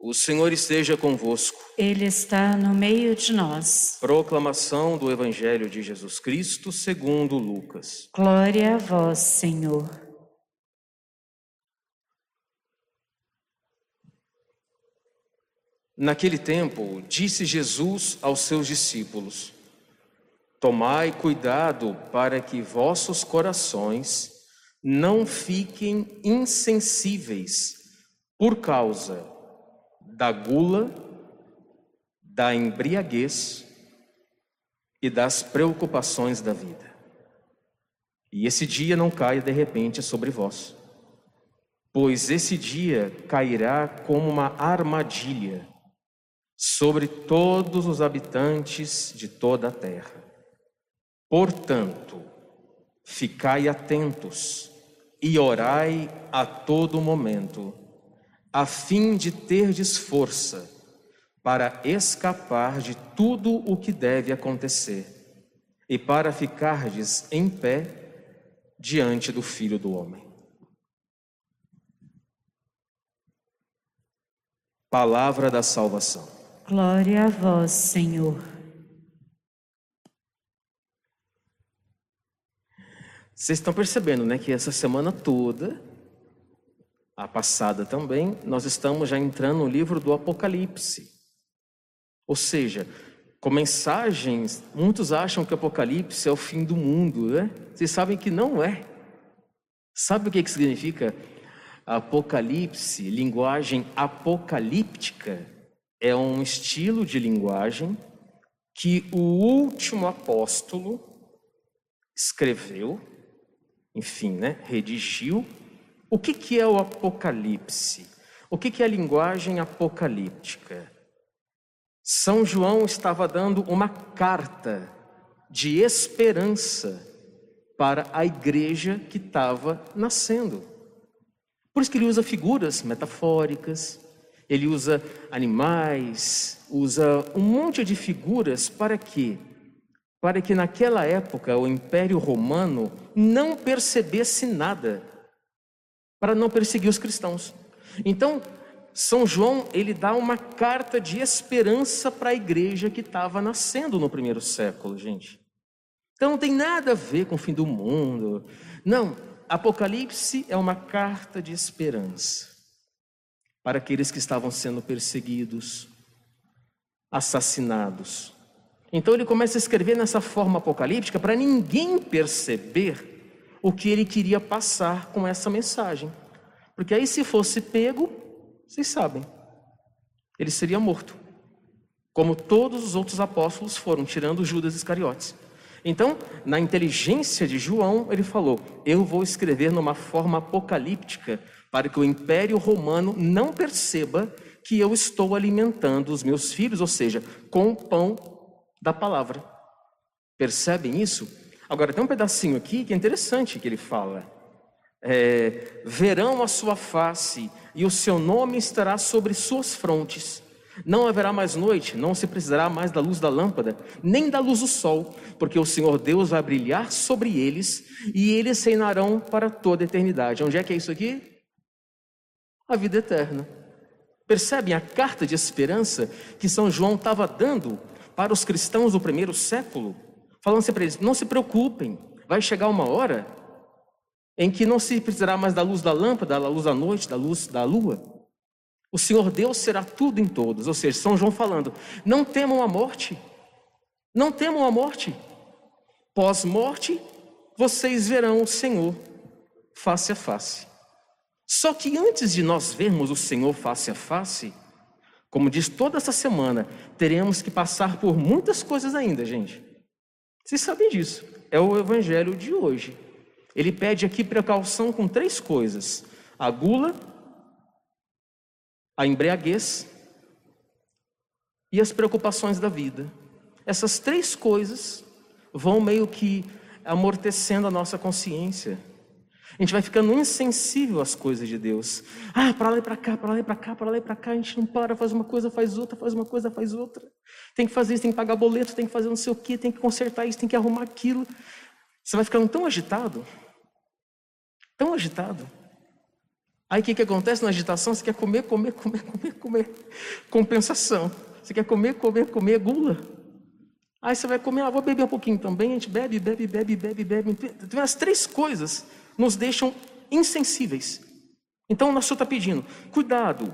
O Senhor esteja convosco. Ele está no meio de nós. Proclamação do Evangelho de Jesus Cristo segundo Lucas. Glória a vós, Senhor. Naquele tempo, disse Jesus aos seus discípulos: Tomai cuidado para que vossos corações não fiquem insensíveis por causa da gula, da embriaguez e das preocupações da vida. E esse dia não caia de repente sobre vós, pois esse dia cairá como uma armadilha sobre todos os habitantes de toda a terra. Portanto, ficai atentos e orai a todo momento a fim de terdes força para escapar de tudo o que deve acontecer e para ficardes em pé diante do Filho do Homem. Palavra da salvação. Glória a vós, Senhor. Vocês estão percebendo, né, que essa semana toda a passada também, nós estamos já entrando no livro do Apocalipse. Ou seja, com mensagens, muitos acham que o Apocalipse é o fim do mundo, né? Vocês sabem que não é. Sabe o que, que significa Apocalipse? Linguagem apocalíptica é um estilo de linguagem que o último apóstolo escreveu, enfim, né, redigiu o que, que é o Apocalipse? O que, que é a linguagem apocalíptica? São João estava dando uma carta de esperança para a igreja que estava nascendo. Por isso que ele usa figuras metafóricas, ele usa animais, usa um monte de figuras para quê? Para que naquela época o Império Romano não percebesse nada para não perseguir os cristãos. Então, São João, ele dá uma carta de esperança para a igreja que estava nascendo no primeiro século, gente. Então não tem nada a ver com o fim do mundo. Não, Apocalipse é uma carta de esperança para aqueles que estavam sendo perseguidos, assassinados. Então ele começa a escrever nessa forma apocalíptica para ninguém perceber o que ele queria passar com essa mensagem. Porque aí, se fosse pego, vocês sabem, ele seria morto, como todos os outros apóstolos foram, tirando Judas Iscariotes. Então, na inteligência de João, ele falou: Eu vou escrever numa forma apocalíptica para que o império romano não perceba que eu estou alimentando os meus filhos, ou seja, com o pão da palavra. Percebem isso? Agora, tem um pedacinho aqui que é interessante que ele fala. É, verão a sua face e o seu nome estará sobre suas frontes. Não haverá mais noite, não se precisará mais da luz da lâmpada, nem da luz do sol, porque o Senhor Deus vai brilhar sobre eles e eles reinarão para toda a eternidade. Onde é que é isso aqui? A vida eterna. Percebem a carta de esperança que São João estava dando para os cristãos do primeiro século? Falando assim para eles: não se preocupem, vai chegar uma hora em que não se precisará mais da luz da lâmpada, da luz da noite, da luz da lua. O Senhor Deus será tudo em todos. Ou seja, São João falando: não temam a morte, não temam a morte. Pós-morte, vocês verão o Senhor face a face. Só que antes de nós vermos o Senhor face a face, como diz toda essa semana, teremos que passar por muitas coisas ainda, gente. Vocês sabem disso. É o evangelho de hoje. Ele pede aqui precaução com três coisas: a gula, a embriaguez e as preocupações da vida. Essas três coisas vão meio que amortecendo a nossa consciência. A gente vai ficando insensível às coisas de Deus. Ah, para lá e para cá, para lá e para cá, para lá e para cá, a gente não para, faz uma coisa, faz outra, faz uma coisa, faz outra. Tem que fazer isso, tem que pagar boleto, tem que fazer não sei o que, tem que consertar isso, tem que arrumar aquilo. Você vai ficando tão agitado, tão agitado, Aí o que, que acontece na agitação? Você quer comer, comer, comer, comer, comer. Compensação. Você quer comer, comer, comer, gula. Aí você vai comer, ah, vou beber um pouquinho também. A gente bebe, bebe, bebe, bebe, bebe. Então, as três coisas nos deixam insensíveis. Então, o nosso está pedindo, cuidado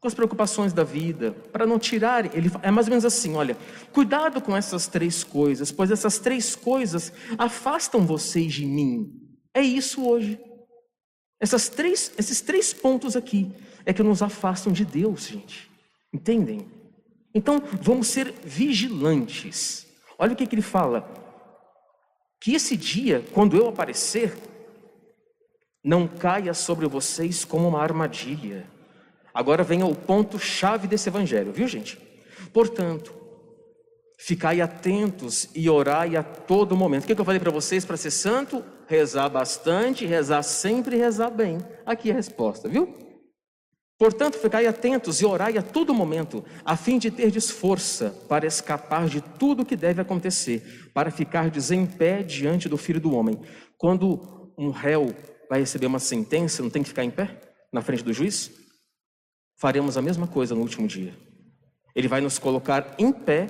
com as preocupações da vida, para não tirar. Ele é mais ou menos assim: olha, cuidado com essas três coisas, pois essas três coisas afastam vocês de mim. É isso hoje. Essas três, esses três pontos aqui é que nos afastam de Deus, gente. Entendem? Então, vamos ser vigilantes. Olha o que, que ele fala. Que esse dia, quando eu aparecer, não caia sobre vocês como uma armadilha. Agora vem o ponto-chave desse evangelho, viu, gente? Portanto, ficai atentos e orai a todo momento. O que eu falei para vocês para ser santo? rezar bastante, rezar sempre rezar bem. Aqui é a resposta, viu? Portanto, ficai atentos e orai a todo momento, a fim de terdes força para escapar de tudo o que deve acontecer, para ficardes em pé diante do Filho do Homem. Quando um réu vai receber uma sentença, não tem que ficar em pé na frente do juiz? Faremos a mesma coisa no último dia. Ele vai nos colocar em pé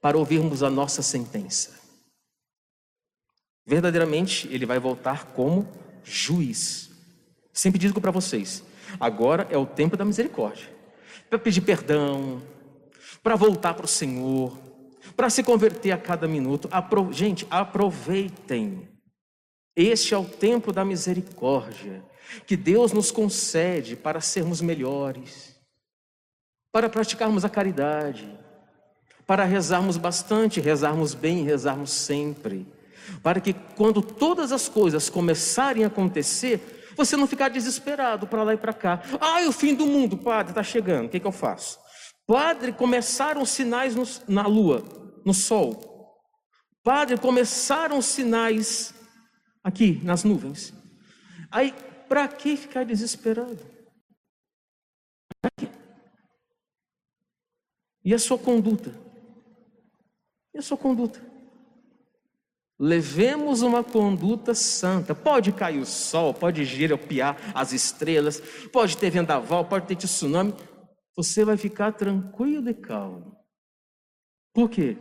para ouvirmos a nossa sentença. Verdadeiramente, ele vai voltar como juiz. Sempre digo para vocês: agora é o tempo da misericórdia para pedir perdão, para voltar para o Senhor, para se converter a cada minuto. Apro... Gente, aproveitem. Este é o tempo da misericórdia que Deus nos concede para sermos melhores, para praticarmos a caridade, para rezarmos bastante, rezarmos bem, rezarmos sempre para que quando todas as coisas começarem a acontecer, você não ficar desesperado para lá e para cá. Ah, o fim do mundo, padre, está chegando, o que, que, eu faço? Padre, começaram sinais no, na lua, no sol. Padre, começaram sinais aqui nas nuvens. Aí, para que ficar desesperado? E a sua conduta? E a sua conduta? Levemos uma conduta santa. Pode cair o sol, pode giropiar as estrelas, pode ter vendaval, pode ter tsunami. Você vai ficar tranquilo e calmo. Por quê?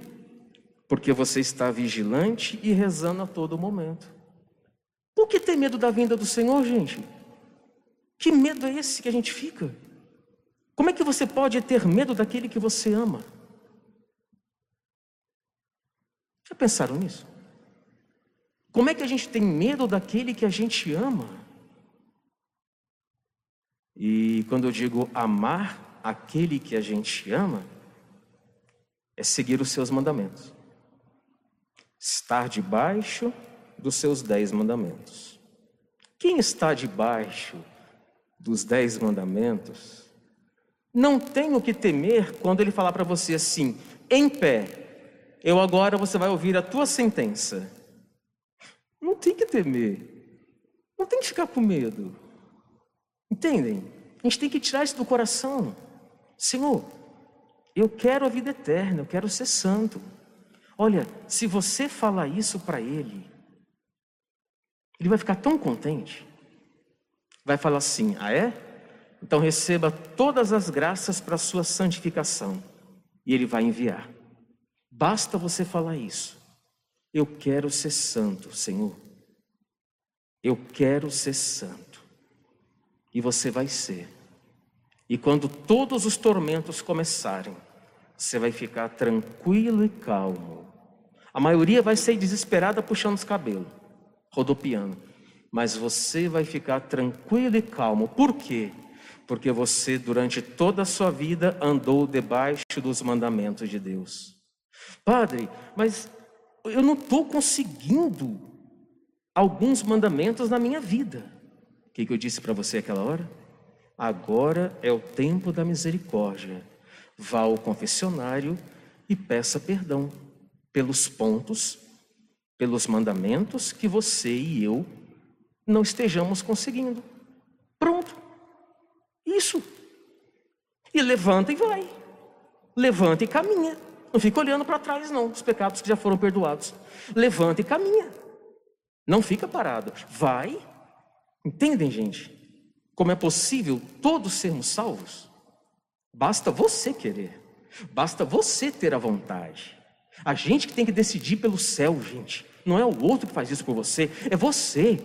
Porque você está vigilante e rezando a todo momento. Por que ter medo da vinda do Senhor, gente? Que medo é esse que a gente fica? Como é que você pode ter medo daquele que você ama? Já pensaram nisso? Como é que a gente tem medo daquele que a gente ama? E quando eu digo amar aquele que a gente ama, é seguir os seus mandamentos, estar debaixo dos seus dez mandamentos. Quem está debaixo dos dez mandamentos não tem o que temer quando ele falar para você assim, em pé, eu agora você vai ouvir a tua sentença não tem que temer. Não tem que ficar com medo. Entendem? A gente tem que tirar isso do coração. Senhor, eu quero a vida eterna, eu quero ser santo. Olha, se você falar isso para ele, ele vai ficar tão contente. Vai falar assim: ah, é? Então receba todas as graças para sua santificação. E ele vai enviar. Basta você falar isso. Eu quero ser santo, Senhor. Eu quero ser santo. E você vai ser. E quando todos os tormentos começarem, você vai ficar tranquilo e calmo. A maioria vai ser desesperada puxando os cabelos, rodopiando. Mas você vai ficar tranquilo e calmo. Por quê? Porque você, durante toda a sua vida, andou debaixo dos mandamentos de Deus. Padre, mas eu não estou conseguindo alguns mandamentos na minha vida. O que, que eu disse para você aquela hora? Agora é o tempo da misericórdia. Vá ao confessionário e peça perdão pelos pontos, pelos mandamentos que você e eu não estejamos conseguindo. Pronto. Isso. E levanta e vai. Levanta e caminha. Não fica olhando para trás, não, os pecados que já foram perdoados. Levanta e caminha. Não fica parado. Vai. Entendem, gente? como é possível todos sermos salvos? Basta você querer, basta você ter a vontade. A gente que tem que decidir pelo céu, gente. Não é o outro que faz isso por você, é você.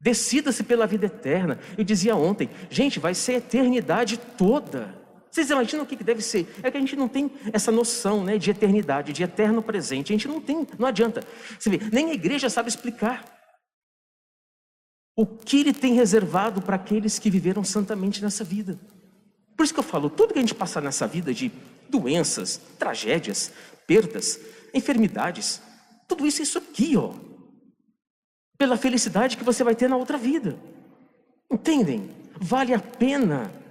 Decida-se pela vida eterna. Eu dizia ontem, gente, vai ser a eternidade toda. Vocês imaginam o que deve ser? É que a gente não tem essa noção né, de eternidade, de eterno presente. A gente não tem, não adianta. Você vê, nem a igreja sabe explicar o que ele tem reservado para aqueles que viveram santamente nessa vida. Por isso que eu falo, tudo que a gente passar nessa vida de doenças, tragédias, perdas, enfermidades, tudo isso, isso aqui, ó, pela felicidade que você vai ter na outra vida. Entendem? Vale a pena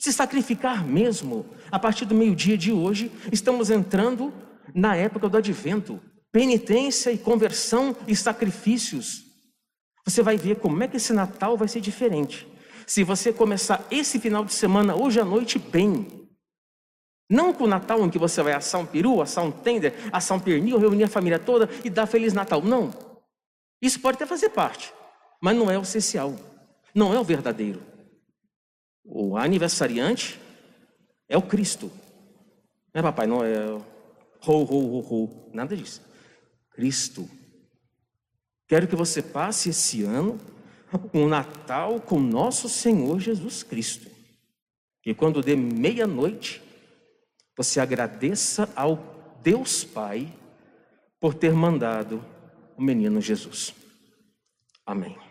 se sacrificar mesmo. A partir do meio-dia de hoje, estamos entrando na época do advento. Penitência e conversão e sacrifícios. Você vai ver como é que esse Natal vai ser diferente. Se você começar esse final de semana, hoje à noite, bem. Não com o Natal em que você vai assar um peru, assar um tender, assar um pernil, reunir a família toda e dar Feliz Natal. Não. Isso pode até fazer parte, mas não é o essencial. Não é o verdadeiro. O aniversariante é o Cristo. Não é Papai Noel, ho, ho, ho, ho. Nada disso. Cristo. Quero que você passe esse ano um Natal com nosso Senhor Jesus Cristo. Que quando dê meia-noite, você agradeça ao Deus Pai por ter mandado o menino Jesus. Amém.